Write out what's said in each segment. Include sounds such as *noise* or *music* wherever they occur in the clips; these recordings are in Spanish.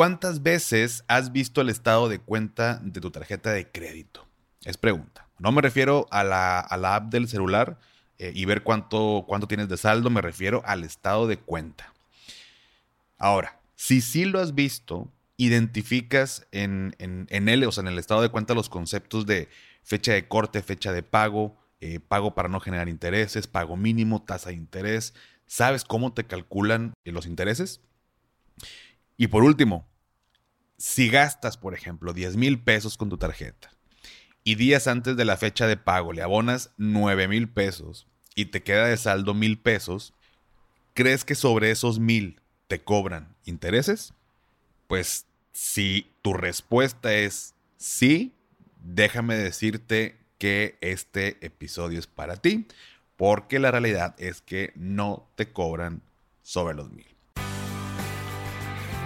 ¿Cuántas veces has visto el estado de cuenta de tu tarjeta de crédito? Es pregunta. No me refiero a la, app del celular eh, y ver cuánto, cuánto tienes de saldo, me refiero al estado de cuenta. Ahora, si sí lo has visto, identificas en, en, él, o sea, en el estado de cuenta, los conceptos de fecha de corte, fecha de pago, eh, pago para no generar intereses, pago mínimo, tasa de interés. ¿Sabes cómo te calculan los intereses? Y por último, si gastas, por ejemplo, 10 mil pesos con tu tarjeta y días antes de la fecha de pago le abonas 9 mil pesos y te queda de saldo mil pesos, ¿crees que sobre esos mil te cobran intereses? Pues si tu respuesta es sí, déjame decirte que este episodio es para ti, porque la realidad es que no te cobran sobre los mil.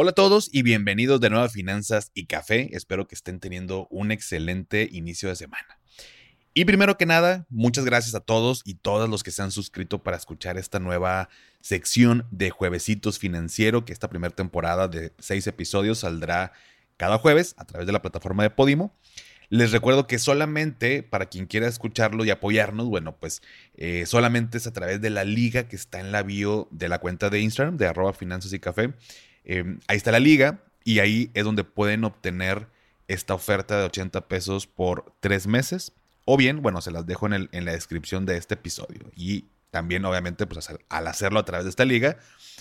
Hola a todos y bienvenidos de nuevo a Finanzas y Café. Espero que estén teniendo un excelente inicio de semana. Y primero que nada, muchas gracias a todos y todas los que se han suscrito para escuchar esta nueva sección de Juevesitos Financiero, que esta primera temporada de seis episodios saldrá cada jueves a través de la plataforma de Podimo. Les recuerdo que solamente para quien quiera escucharlo y apoyarnos, bueno, pues eh, solamente es a través de la liga que está en la bio de la cuenta de Instagram de arroba finanzas y café. Em, ahí está la liga y ahí es donde pueden obtener esta oferta de 80 pesos por tres meses. O bien, bueno, se las dejo en, la descripción de este episodio. Y también, obviamente, pues al hacerlo a través de esta liga,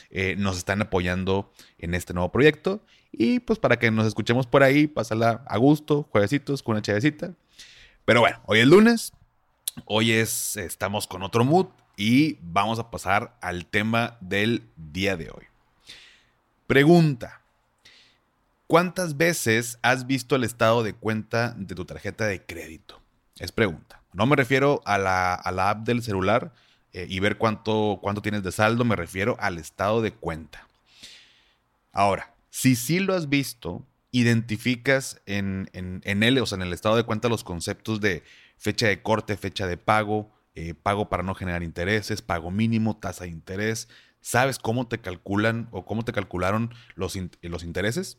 eh, nos están apoyando en este nuevo proyecto. Y pues para que nos escuchemos por ahí, pásala a gusto, juevesitos, con una chavecita. Pero bueno, hoy es lunes, hoy es, estamos con otro mood y vamos a pasar al tema del día de hoy. Pregunta. ¿Cuántas veces has visto el estado de cuenta de tu tarjeta de crédito? Es pregunta. No me refiero a la, app del celular eh, y ver cuánto, cuánto tienes de saldo, me refiero al estado de cuenta. Ahora, si sí lo has visto, identificas en, en, él, o sea, en el estado de cuenta, los conceptos de fecha de corte, fecha de pago, eh, pago para no generar intereses, pago mínimo, tasa de interés, ¿Sabes cómo te calculan o cómo te calcularon los, los intereses?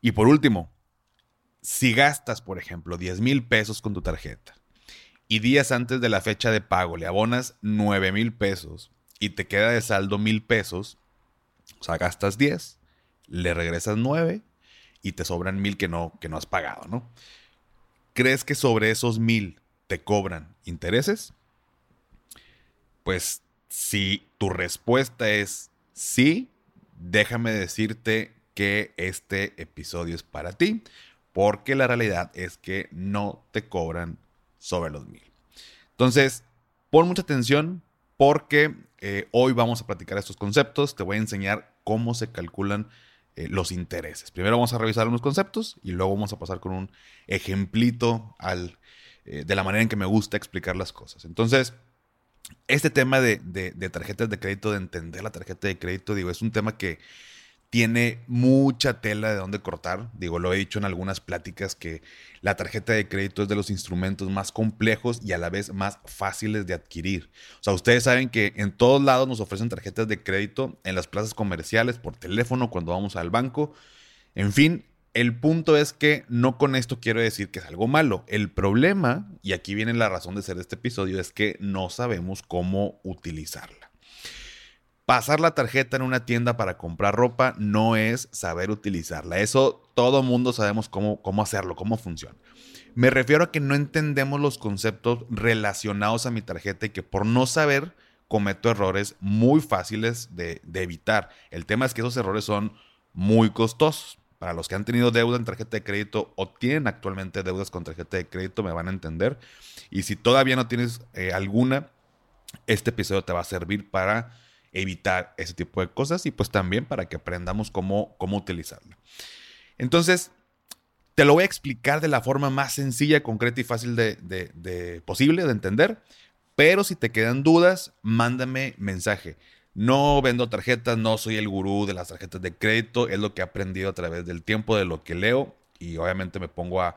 Y por último, si gastas, por ejemplo, 10 mil pesos con tu tarjeta y días antes de la fecha de pago le abonas 9 mil pesos y te queda de saldo mil pesos, o sea, gastas 10, le regresas 9 y te sobran mil que no, que no has pagado, ¿no? ¿Crees que sobre esos mil te cobran intereses? Pues si tu respuesta es sí, déjame decirte que este episodio es para ti, porque la realidad es que no te cobran sobre los mil. Entonces, pon mucha atención porque eh, hoy vamos a platicar estos conceptos, te voy a enseñar cómo se calculan eh, los intereses. Primero vamos a revisar unos conceptos y luego vamos a pasar con un ejemplito al, eh, de la manera en que me gusta explicar las cosas. Entonces, este tema de, tarjetas de crédito, de entender la tarjeta de crédito, digo, es un tema que tiene mucha tela de dónde cortar. Digo, lo he dicho en algunas pláticas que la tarjeta de crédito es de los instrumentos más complejos y a la vez más fáciles de adquirir. O sea, ustedes saben que en todos lados nos ofrecen tarjetas de crédito, en las plazas comerciales, por teléfono, cuando vamos al banco. En fin, el punto es que no con esto quiero decir que es algo malo. El problema, y aquí viene la razón de ser este episodio, es que no sabemos cómo utilizarla. Pasar la tarjeta en una tienda para comprar ropa no es saber utilizarla. Eso todo mundo sabemos cómo, cómo hacerlo, cómo funciona. Me refiero a que no entendemos los conceptos relacionados a mi tarjeta y que por no saber cometo errores muy fáciles de, de evitar. El tema es que esos errores son muy costosos. Para los que han tenido deuda en tarjeta de crédito o tienen actualmente deudas con tarjeta de crédito, me van a entender. Y si todavía no tienes eh, alguna, este episodio te va a servir para evitar ese tipo de cosas y pues también para que aprendamos cómo, cómo utilizarla. Entonces, Te lo voy a explicar de la forma más sencilla, concreta y fácil de, posible de entender. Pero si te quedan dudas, mándame mensaje. No vendo tarjetas, no soy el gurú de las tarjetas de crédito, es lo que he aprendido a través del tiempo, de lo que leo y obviamente me pongo a,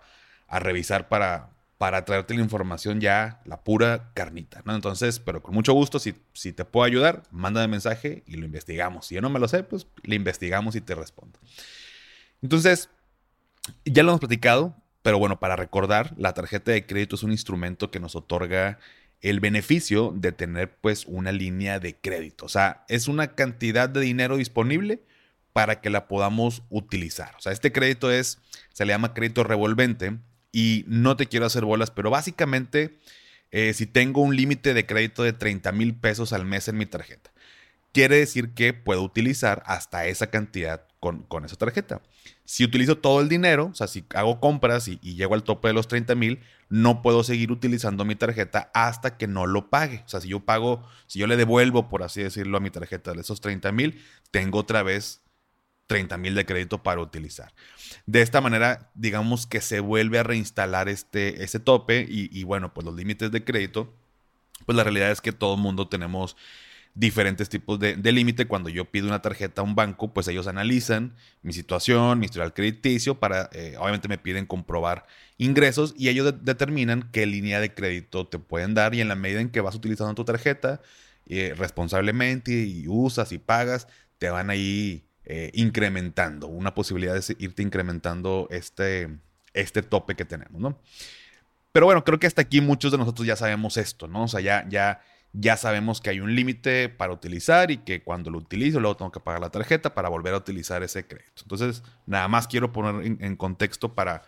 revisar para, para traerte la información ya, la pura carnita, ¿no? Entonces, pero con mucho gusto, si, si te puedo ayudar, mándame mensaje y lo investigamos. Si yo no me lo sé, pues le investigamos y te respondo. Entonces, ya lo hemos platicado, pero bueno, para recordar, la tarjeta de crédito es un instrumento que nos otorga el beneficio de tener pues una línea de crédito. O sea, es una cantidad de dinero disponible para que la podamos utilizar. O sea, este crédito es, se le llama crédito revolvente y no te quiero hacer bolas, pero básicamente eh, si tengo un límite de crédito de 30 mil pesos al mes en mi tarjeta, quiere decir que puedo utilizar hasta esa cantidad con, esa tarjeta. Si utilizo todo el dinero, o sea, si hago compras y, llego al tope de los 30 mil, no puedo seguir utilizando mi tarjeta hasta que no lo pague. O sea, si yo pago, si yo le devuelvo, por así decirlo, a mi tarjeta de esos 30 mil, tengo otra vez 30 mil de crédito para utilizar. De esta manera, digamos que se vuelve a reinstalar este, tope y, y bueno, pues los límites de crédito, pues la realidad es que todo el mundo tenemos diferentes tipos de, límite. Cuando yo pido una tarjeta a un banco, pues ellos analizan mi situación, mi historial crediticio, para, eh, obviamente me piden comprobar ingresos y ellos determinan qué línea de crédito te pueden dar y en la medida en que vas utilizando tu tarjeta eh, responsablemente y usas y pagas, te van ahí eh, incrementando, una posibilidad de irte incrementando este, este tope que tenemos, ¿no? Pero bueno, creo que hasta aquí muchos de nosotros ya sabemos esto, ¿no? O sea, ya ya sabemos que hay un límite para utilizar y que cuando lo utilizo luego tengo que pagar la tarjeta para volver a utilizar ese crédito. Entonces, nada más quiero poner en, contexto para,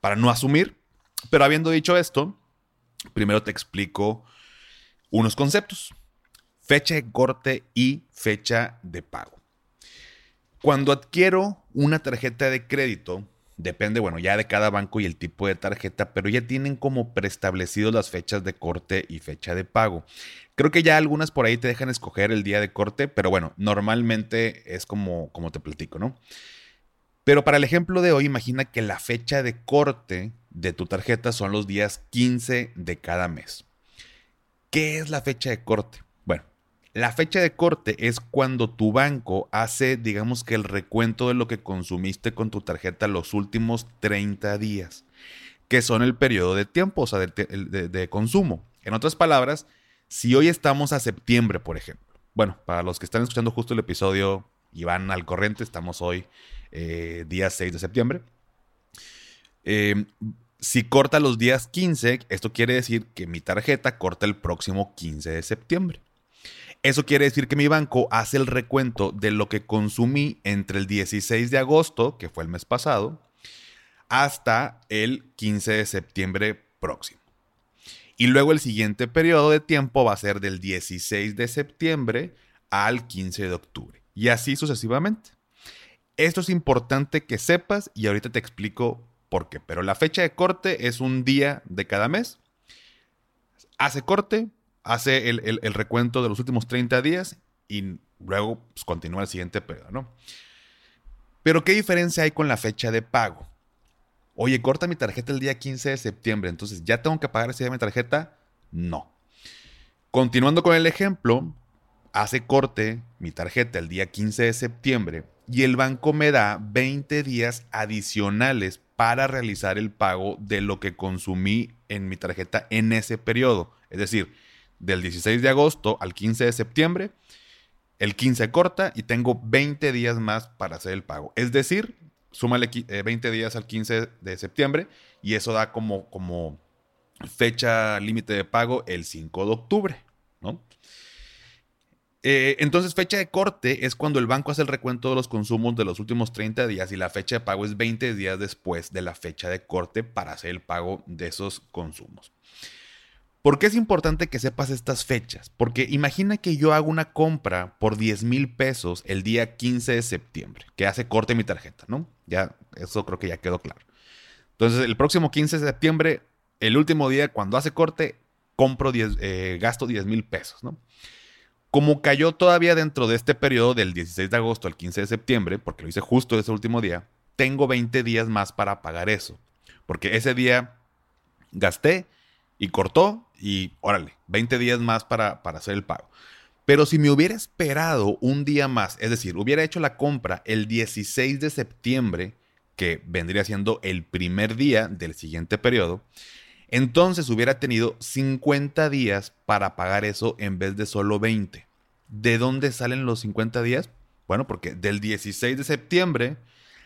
para no asumir. Pero habiendo dicho esto, primero te explico unos conceptos. Fecha de corte y fecha de pago. Cuando adquiero una tarjeta de crédito, Depende, bueno, ya de cada banco y el tipo de tarjeta, pero ya tienen como preestablecidos las fechas de corte y fecha de pago. Creo que ya algunas por ahí te dejan escoger el día de corte, pero bueno, normalmente es como, como te platico, ¿no? Pero para el ejemplo de hoy, imagina que la fecha de corte de tu tarjeta son los días 15 de cada mes. ¿Qué es la fecha de corte? La fecha de corte es cuando tu banco hace, digamos que el recuento de lo que consumiste con tu tarjeta los últimos 30 días, que son el periodo de tiempo, o sea, de, consumo. En otras palabras, si hoy estamos a septiembre, por ejemplo, bueno, para los que están escuchando justo el episodio y van al corriente, estamos hoy eh, día 6 de septiembre. Eh, si corta los días 15, esto quiere decir que mi tarjeta corta el próximo 15 de septiembre. Eso quiere decir que mi banco hace el recuento de lo que consumí entre el 16 de agosto, que fue el mes pasado, hasta el 15 de septiembre próximo. Y luego el siguiente periodo de tiempo va a ser del 16 de septiembre al 15 de octubre. Y así sucesivamente. Esto es importante que sepas y ahorita te explico por qué. Pero la fecha de corte es un día de cada mes. Hace corte, hace el, recuento de los últimos 30 días y luego pues, continúa el siguiente periodo, ¿no? Pero ¿qué diferencia hay con la fecha de pago? Oye, corta mi tarjeta el día 15 de septiembre, entonces ¿ya tengo que pagar ese día mi tarjeta? No. Continuando con el ejemplo, hace corte mi tarjeta el día 15 de septiembre y el banco me da 20 días adicionales para realizar el pago de lo que consumí en mi tarjeta en ese periodo. Es decir, del 16 de agosto al 15 de septiembre. El 15 corta y tengo 20 días más para hacer el pago. Es decir, súmale 20 eh, días al 15 de septiembre y eso da como, como fecha límite de pago el 5 de octubre, ¿no? Eh, entonces, fecha de corte es cuando el banco hace el recuento de los consumos de los últimos 30 días y la fecha de pago es 20 días después de la fecha de corte para hacer el pago de esos consumos. ¿Por qué es importante que sepas estas fechas? Porque imagina que yo hago una compra por 10 mil pesos el día 15 de septiembre, que hace corte mi tarjeta, ¿no? Ya, eso creo que ya quedó claro. Entonces, el próximo 15 de septiembre, el último día, cuando hace corte, compro 10, eh, gasto 10 mil pesos, ¿no? Como cayó todavía dentro de este periodo del 16 de agosto al 15 de septiembre, porque lo hice justo ese último día, tengo 20 días más para pagar eso. Porque ese día gasté y cortó y órale, 20 días más para, para hacer el pago. Pero si me hubiera esperado un día más, es decir, hubiera hecho la compra el 16 de septiembre, que vendría siendo el primer día del siguiente periodo, entonces hubiera tenido 50 días para pagar eso en vez de solo 20. ¿De dónde salen los 50 días? Bueno, porque del 16 de septiembre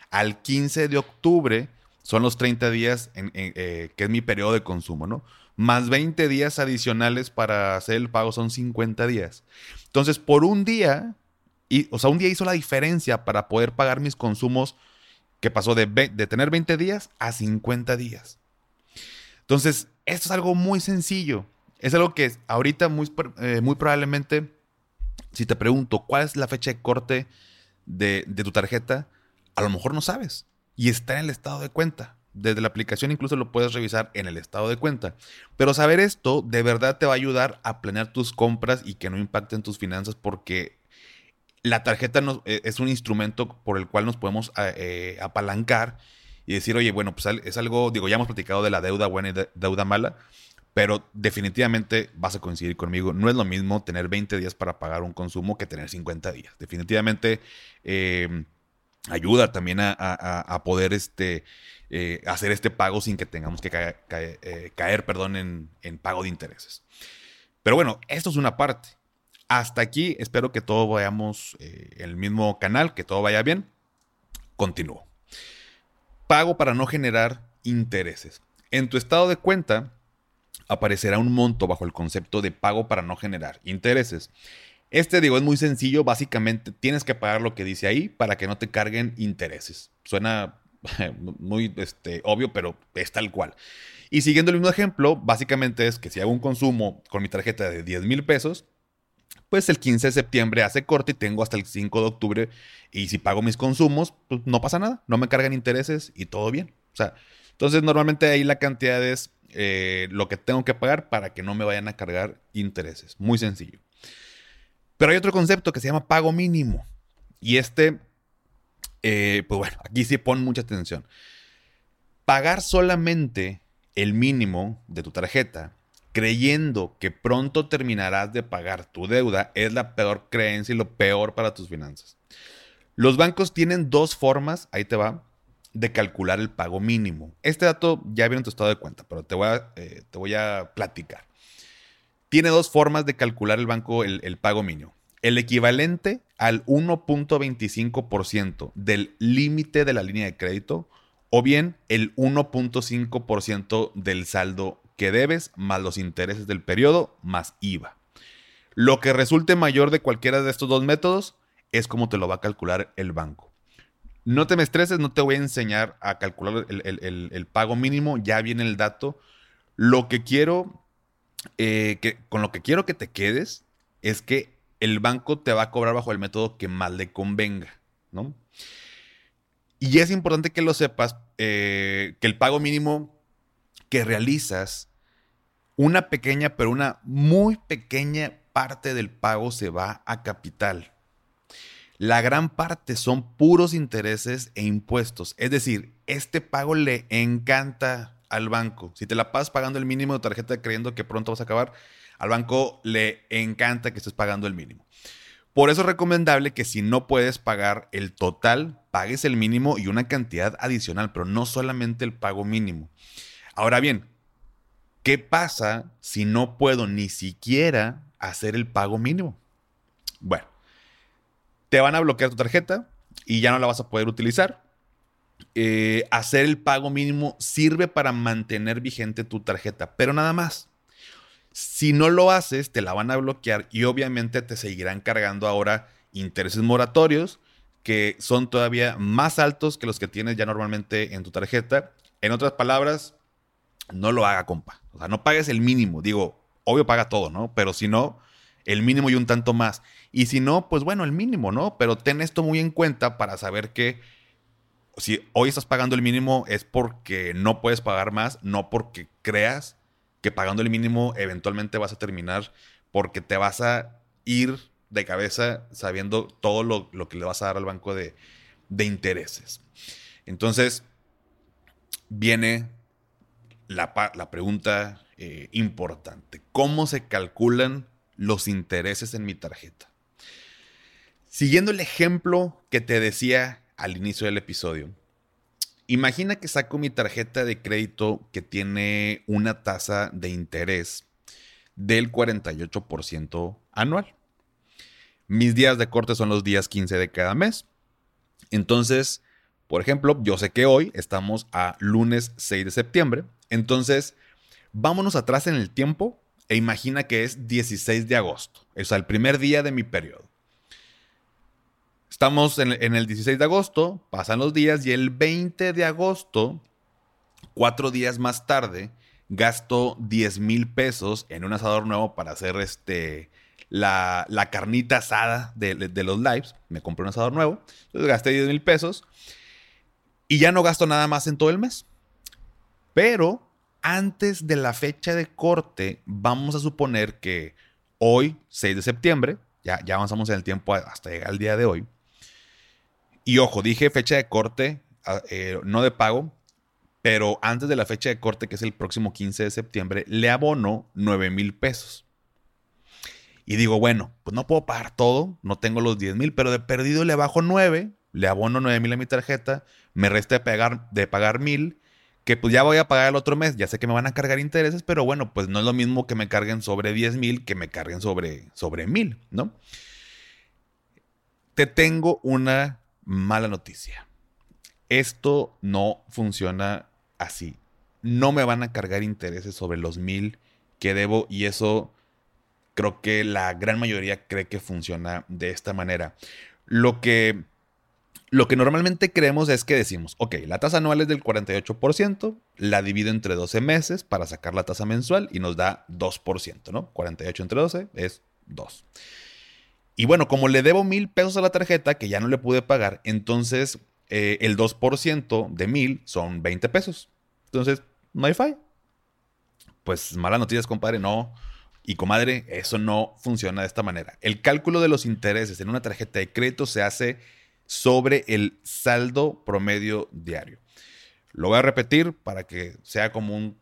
al 15 de octubre son los 30 días en, eh, que es mi periodo de consumo, ¿no? Más 20 días adicionales para hacer el pago son 50 días. Entonces, por un día, y, o sea, un día hizo la diferencia para poder pagar mis consumos que pasó de, de tener 20 días a 50 días. Entonces, esto es algo muy sencillo. Es algo que ahorita muy, eh, muy probablemente, si te pregunto cuál es la fecha de corte de, tu tarjeta, a lo mejor no sabes. Y está en el estado de cuenta. Desde la aplicación incluso lo puedes revisar en el estado de cuenta. Pero saber esto de verdad te va a ayudar a planear tus compras y que no impacten tus finanzas porque la tarjeta e, es un instrumento por el cual nos podemos eh, apalancar y decir, oye, bueno, pues es algo, digo, ya hemos platicado de la deuda buena y deuda mala, pero definitivamente vas a coincidir conmigo, no es lo mismo tener 20 días para pagar un consumo que tener 50 días. Definitivamente em, ayuda también a, poder este, eh, hacer este pago sin que tengamos que eh, caer, perdón, en, pago de intereses. Pero bueno, esto es una parte. Hasta aquí espero que todo vayamos eh, en el mismo canal, que todo vaya bien. Continúo pago para no generar intereses. En tu estado de cuenta aparecerá un monto bajo el concepto de pago para no generar intereses. Este, digo, es muy sencillo. Básicamente tienes que pagar lo que dice ahí para que no te carguen intereses. Suena *laughs* muy este, obvio, pero es tal cual. Y siguiendo el mismo ejemplo, básicamente es que si hago un consumo con mi tarjeta de 10 mil pesos, pues el 15 de septiembre hace corte y tengo hasta el 5 de octubre. Y si pago mis consumos, pues no pasa nada, no me cargan intereses y todo bien. O sea, entonces normalmente ahí la cantidad es eh, lo que tengo que pagar para que no me vayan a cargar intereses. Muy sencillo. Pero hay otro concepto que se llama pago mínimo. Y este, eh, pues bueno, aquí sí pon mucha atención. Pagar solamente el mínimo de tu tarjeta creyendo que pronto terminarás de pagar tu deuda es la peor creencia y lo peor para tus finanzas. Los bancos tienen dos formas, ahí te va, de calcular el pago mínimo. Este dato ya viene en tu estado de cuenta, pero te voy a, eh, te voy a platicar. Tiene dos formas de calcular el banco el, el pago mínimo. El equivalente al 1.25% del límite de la línea de crédito o bien el 1.5% del saldo que debes más los intereses del periodo más IVA. Lo que resulte mayor de cualquiera de estos dos métodos es como te lo va a calcular el banco. No te me estreses, no te voy a enseñar a calcular el, pago mínimo, ya viene el dato. Lo que quiero, eh, que, con lo que quiero que te quedes es que el banco te va a cobrar bajo el método que más le convenga, ¿no? Y es importante que lo sepas, eh, que el pago mínimo que realizas, una pequeña, pero una muy pequeña parte del pago se va a capital. La gran parte son puros intereses e impuestos. Es decir, este pago le encanta al banco. Si te la pasas pagando el mínimo de tarjeta creyendo que pronto vas a acabar, al banco le encanta que estés pagando el mínimo. Por eso es recomendable que si no puedes pagar el total, pagues el mínimo y una cantidad adicional, pero no solamente el pago mínimo. Ahora bien, ¿qué pasa si no puedo ni siquiera hacer el pago mínimo? Bueno, te van a bloquear tu tarjeta y ya no la vas a poder utilizar. Eh, hacer el pago mínimo sirve para mantener vigente tu tarjeta, pero nada más. Si no lo haces, te la van a bloquear y obviamente te seguirán cargando ahora intereses moratorios que son todavía más altos que los que tienes ya normalmente en tu tarjeta. En otras palabras, no lo haga, compa. O sea, no pagues el mínimo. Digo, obvio paga todo, ¿no? Pero si no, el mínimo y un tanto más. Y si no, pues bueno, el mínimo, ¿no? Pero ten esto muy en cuenta para saber que si hoy estás pagando el mínimo es porque no puedes pagar más, no porque creas que pagando el mínimo eventualmente vas a terminar porque te vas a ir de cabeza sabiendo todo lo, que le vas a dar al banco de, de intereses. Entonces, viene la, la pregunta eh, importante. ¿Cómo se calculan los intereses en mi tarjeta? Siguiendo el ejemplo que te decía al inicio del episodio, imagina que saco mi tarjeta de crédito que tiene una tasa de interés del 48% anual. Mis días de corte son los días 15 de cada mes. Entonces, por ejemplo, yo sé que hoy estamos a lunes 6 de septiembre. Entonces, vámonos atrás en el tiempo e imagina que es 16 de agosto. O sea, el primer día de mi periodo. Estamos en, el 16 de agosto, pasan los días y el 20 de agosto, cuatro días más tarde, gasto 10 mil pesos en un asador nuevo para hacer este, la, carnita asada de, de, los lives. Me compré un asador nuevo. Entonces gasté 10 mil pesos. Y ya no gasto nada más en todo el mes. Pero antes de la fecha de corte, vamos a suponer que hoy, 6 de septiembre, ya, ya avanzamos en el tiempo hasta llegar al día de hoy. Y ojo, dije fecha de corte, ah, eh, no de pago, pero antes de la fecha de corte, que es el próximo 15 de septiembre, le abono 9 mil pesos. Y digo, bueno, pues no puedo pagar todo, no tengo los 10 mil, pero de perdido le bajo 9, le abono 9 mil a mi tarjeta, me resta de pagar, de pagar mil, que pues ya voy a pagar el otro mes, ya sé que me van a cargar intereses, pero bueno, pues no es lo mismo que me carguen sobre 10 mil que me carguen sobre, sobre mil, ¿no? Te tengo una mala noticia. Esto no funciona así. No me van a cargar intereses sobre los mil que debo y eso creo que la gran mayoría cree que funciona de esta manera. Lo que, lo que normalmente creemos es que decimos, ok, la tasa anual es del 48%, la divido entre 12 meses para sacar la tasa mensual y nos da 2%, ¿no? 48 entre 12 es 2. Y bueno, como le debo mil pesos a la tarjeta que ya no le pude pagar, entonces eh, el 2% de mil son 20 pesos. Entonces, no hay falla. Pues malas noticias, compadre, no y comadre, eso no funciona de esta manera. El cálculo de los intereses en una tarjeta de crédito se hace sobre el saldo promedio diario. Lo voy a repetir para que sea como un,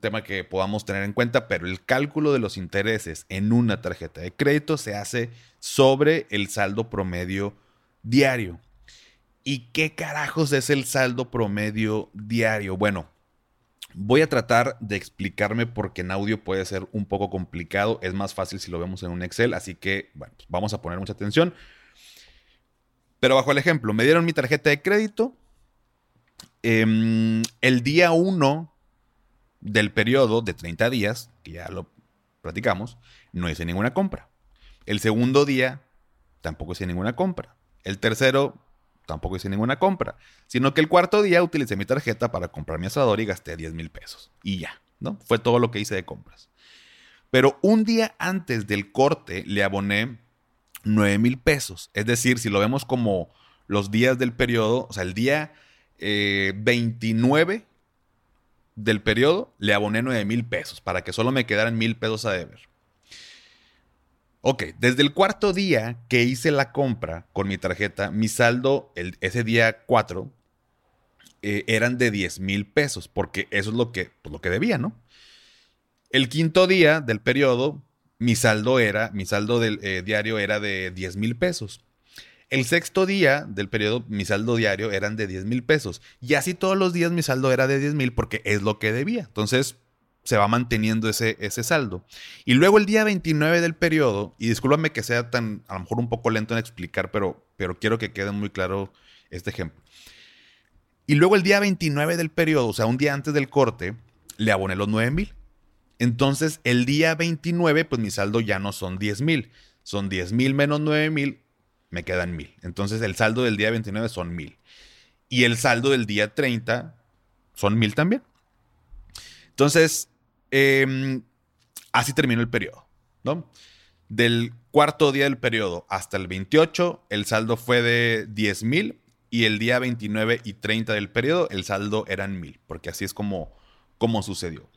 tema que podamos tener en cuenta, pero el cálculo de los intereses en una tarjeta de crédito se hace sobre el saldo promedio diario. ¿Y qué carajos es el saldo promedio diario? Bueno, Voy a tratar de explicarme porque en audio puede ser un poco complicado. Es más fácil si lo vemos en un Excel, así que bueno, pues vamos a poner mucha atención. Pero bajo el ejemplo, me dieron mi tarjeta de crédito. Em, el día 1 del periodo de 30 días, que ya lo platicamos, no hice ninguna compra. El segundo día tampoco hice ninguna compra. El tercero tampoco hice ninguna compra, sino que el cuarto día utilicé mi tarjeta para comprar mi asador y gasté 10 mil pesos. Y ya, ¿no? Fue todo lo que hice de compras. Pero un día antes del corte le aboné 9 mil pesos. Es decir, si lo vemos como los días del periodo, o sea, el día 29 eh, del periodo le aboné 9 mil pesos para que solo me quedaran mil pesos a deber. Ok, desde el cuarto día que hice la compra con mi tarjeta, mi saldo ese día 4 eh, eran de 10 mil pesos, porque eso es lo que, pues, lo que debía, ¿no? El quinto día del periodo, mi saldo era, mi saldo del eh, diario era de 10 mil pesos. El sexto día del periodo, mi saldo diario eran de 10 mil pesos. Y así todos los días mi saldo era de 10 mil porque es lo que debía. Entonces, se va manteniendo ese, ese saldo. Y luego el día 29 del periodo, y discúlpame que sea tan, a lo mejor un poco lento en explicar, pero, pero quiero que quede muy claro este ejemplo. Y luego el día 29 del periodo, o sea, un día antes del corte, le aboné los 9 mil. Entonces, el día 29, pues mi saldo ya no son 10 mil. Son 10 mil menos 9 mil, me quedan mil. Entonces, el saldo del día 29 son mil. Y el saldo del día 30 son mil también. Entonces, Em, así terminó el periodo, ¿no? Del cuarto día del periodo hasta el 28, el saldo fue de 10 mil y el día 29 y 30 del periodo, el saldo eran mil, porque así es como, como sucedió.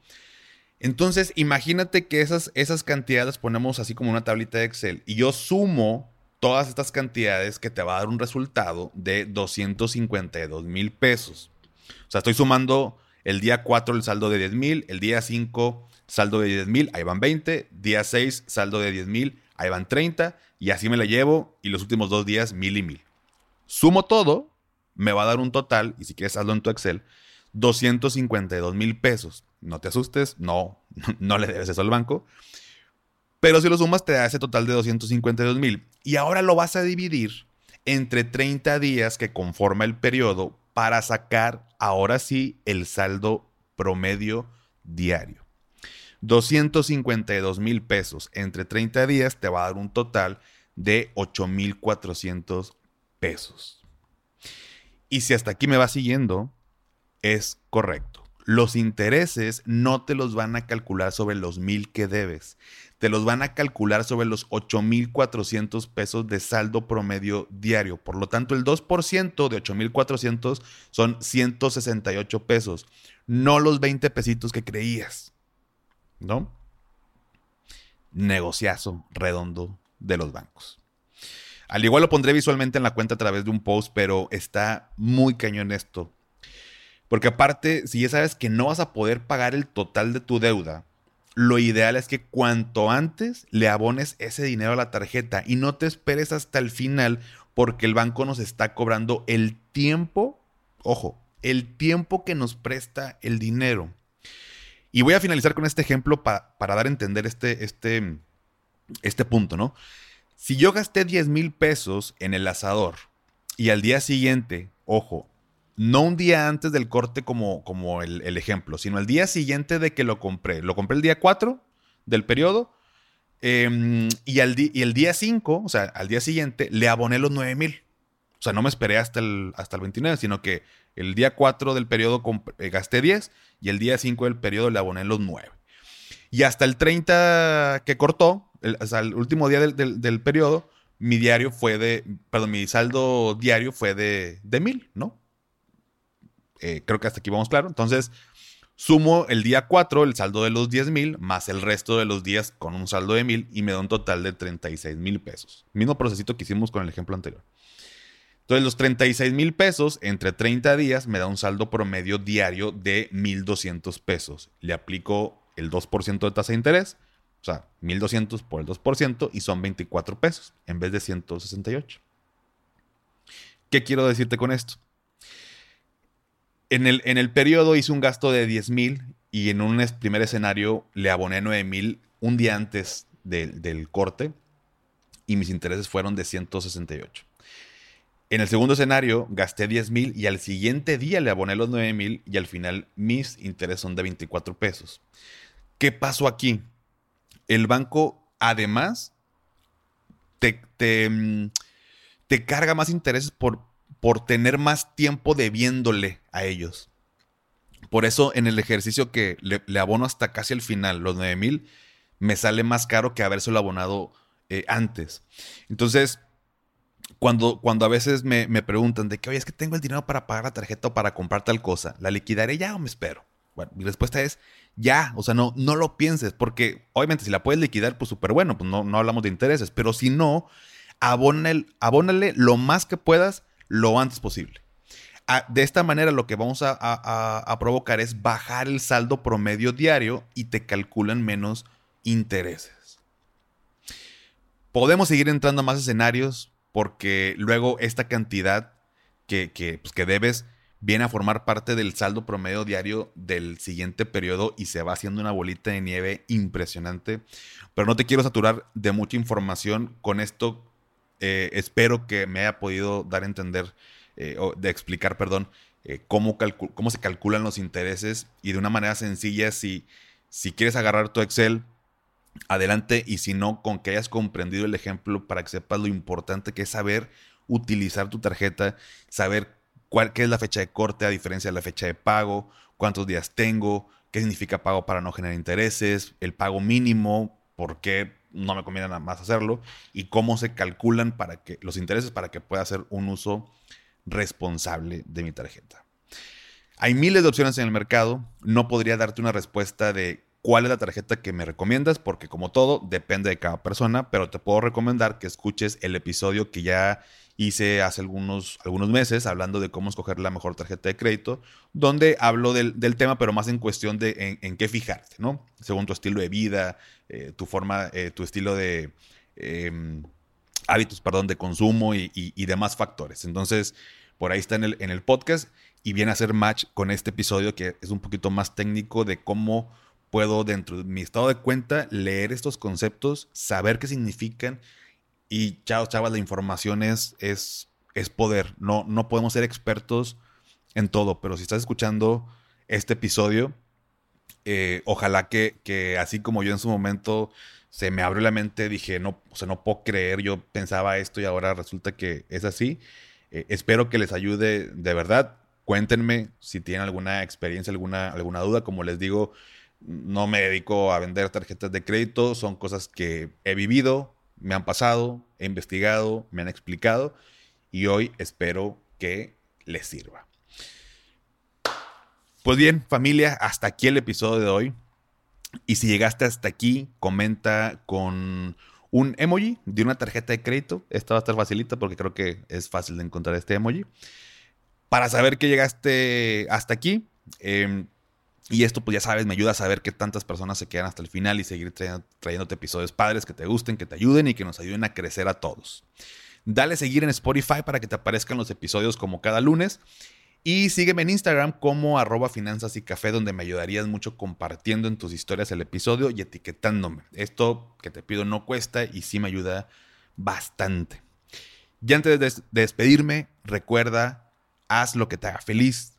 Entonces, imagínate que esas, esas cantidades ponemos así como una tablita de Excel y yo sumo todas estas cantidades que te va a dar un resultado de 252 mil pesos. O sea, estoy sumando el día 4 el saldo de 10 mil, el día 5 saldo de 10 mil, ahí van 20, día 6 saldo de 10 mil, ahí van 30, y así me la llevo, y los últimos dos días mil y mil. Sumo todo, me va a dar un total, y si quieres hazlo en tu Excel, 252 mil pesos. No te asustes, no, *laughs* no le debes eso al banco. Pero si lo sumas, te da ese total de 252 mil. Y ahora lo vas a dividir entre 30 días que conforma el periodo para sacar ahora sí el saldo promedio diario. 252 mil pesos entre 30 días te va a dar un total de 8,400 pesos. Y si hasta aquí me va siguiendo, es correcto. Los intereses no te los van a calcular sobre los mil que debes te los van a calcular sobre los 8,400 pesos de saldo promedio diario. Por lo tanto, el 2% de 8,400 son 168 pesos, no los 20 pesitos que creías. ¿No? Negociazo redondo de los bancos. Al igual lo pondré visualmente en la cuenta a través de un post, pero está muy cañón esto. Porque aparte, si ya sabes que no vas a poder pagar el total de tu deuda, lo ideal es que cuanto antes le abones ese dinero a la tarjeta y no te esperes hasta el final porque el banco nos está cobrando el tiempo, ojo, el tiempo que nos presta el dinero. Y voy a finalizar con este ejemplo para dar a entender este, este, este punto, ¿no? Si yo gasté 10 mil pesos en el asador y al día siguiente, ojo, no un día antes del corte como, como el, ejemplo, sino el día siguiente de que lo compré. Lo compré el día 4 del periodo em, y, al y el día 5, o sea, al día siguiente, le aboné los 9 mil. O sea, no me esperé hasta el, hasta el 29, sino que el día 4 del periodo eh, gasté 10 y el día 5 del periodo le aboné los 9. Y hasta el 30 que cortó, o sea, el último día del, del, periodo, mi diario fue de, perdón, mi saldo diario fue de, de mil, ¿no? Eh, creo que hasta aquí vamos claro. Entonces, sumo el día 4, el saldo de los 10 mil, más el resto de los días con un saldo de mil y me da un total de 36 mil pesos. Mismo procesito que hicimos con el ejemplo anterior. Entonces, los 36 mil pesos entre 30 días me da un saldo promedio diario de 1,200 pesos. Le aplico el 2% de tasa de interés, o sea, 1,200 por el 2% y son 24 pesos en vez de 168. ¿Qué quiero decirte con esto? En el, en el periodo hice un gasto de 10 mil y en un primer escenario le aboné 9 mil un día antes del corte y mis intereses fueron de 168. En el segundo escenario gasté 10 mil y al siguiente día le aboné los 9 mil y al final mis intereses son de 24 pesos. ¿Qué pasó aquí? El banco además te, te, mm, te carga más intereses por, por tener más tiempo debiéndole a ellos. Por eso en el ejercicio que le, abono hasta casi el final, los 9 mil, me sale más caro que habérselo abonado eh, antes. Entonces, cuando, cuando a veces me, preguntan de que, oye, es que tengo el dinero para pagar la tarjeta o para comprar tal cosa, ¿la liquidaré ya o me espero? Bueno, mi respuesta es ya, o sea, no, no lo pienses, porque obviamente si la puedes liquidar, pues súper bueno, pues no, no hablamos de intereses, pero si no, abónale lo más que puedas lo antes posible. de esta manera lo que vamos a, provocar es bajar el saldo promedio diario y te calculan menos intereses. Podemos seguir entrando a más escenarios porque luego esta cantidad que, que, pues, que debes viene a formar parte del saldo promedio diario del siguiente periodo y se va haciendo una bolita de nieve impresionante. Pero no te quiero saturar de mucha información. Con esto eh, espero que me haya podido dar a entender, eh, o de explicar, perdón, eh, cómo, cómo se calculan los intereses y de una manera sencilla, si, si quieres agarrar tu Excel, adelante, y si no, con que hayas comprendido el ejemplo para que sepas lo importante que es saber utilizar tu tarjeta, saber cuál qué es la fecha de corte a diferencia de la fecha de pago, cuántos días tengo, qué significa pago para no generar intereses, el pago mínimo, por qué no me conviene nada más hacerlo, y cómo se calculan para que, los intereses para que pueda hacer un uso responsable de mi tarjeta. Hay miles de opciones en el mercado, no podría darte una respuesta de cuál es la tarjeta que me recomiendas, porque como todo, depende de cada persona, pero te puedo recomendar que escuches el episodio que ya hice hace algunos, algunos meses hablando de cómo escoger la mejor tarjeta de crédito, donde hablo del, tema, pero más en cuestión de en, qué fijarte, ¿no? Según tu estilo de vida, eh, tu forma, eh, tu estilo de em, hábitos, perdón, de consumo y, demás factores. Entonces, por ahí está en el, en el podcast y viene a hacer match con este episodio que es un poquito más técnico de cómo puedo dentro de mi estado de cuenta leer estos conceptos, saber qué significan y chao, chavas, la información es, es, es poder. No, no podemos ser expertos en todo, pero si estás escuchando este episodio, eh, ojalá que, que, así como yo en su momento se me abrió la mente, dije, no, o sea, no puedo creer, yo pensaba esto y ahora resulta que es así. Eh, espero que les ayude de verdad. Cuéntenme si tienen alguna experiencia, alguna, alguna duda. Como les digo, no me dedico a vender tarjetas de crédito, son cosas que he vivido, me han pasado, he investigado, me han explicado y hoy espero que les sirva. Pues bien, familia, hasta aquí el episodio de hoy. Y si llegaste hasta aquí, comenta con un emoji de una tarjeta de crédito. Esta va a estar facilita porque creo que es fácil de encontrar este emoji. Para saber que llegaste hasta aquí. Em, y esto, pues ya sabes, me ayuda a saber que tantas personas se quedan hasta el final y seguir trayéndote episodios padres que te gusten, que te ayuden y que nos ayuden a crecer a todos. Dale seguir en Spotify para que te aparezcan los episodios como cada lunes. Y sígueme en Instagram como arroba finanzas y café, donde me ayudarías mucho compartiendo en tus historias el episodio y etiquetándome. Esto que te pido no cuesta y sí me ayuda bastante. Y antes de despedirme, recuerda, haz lo que te haga feliz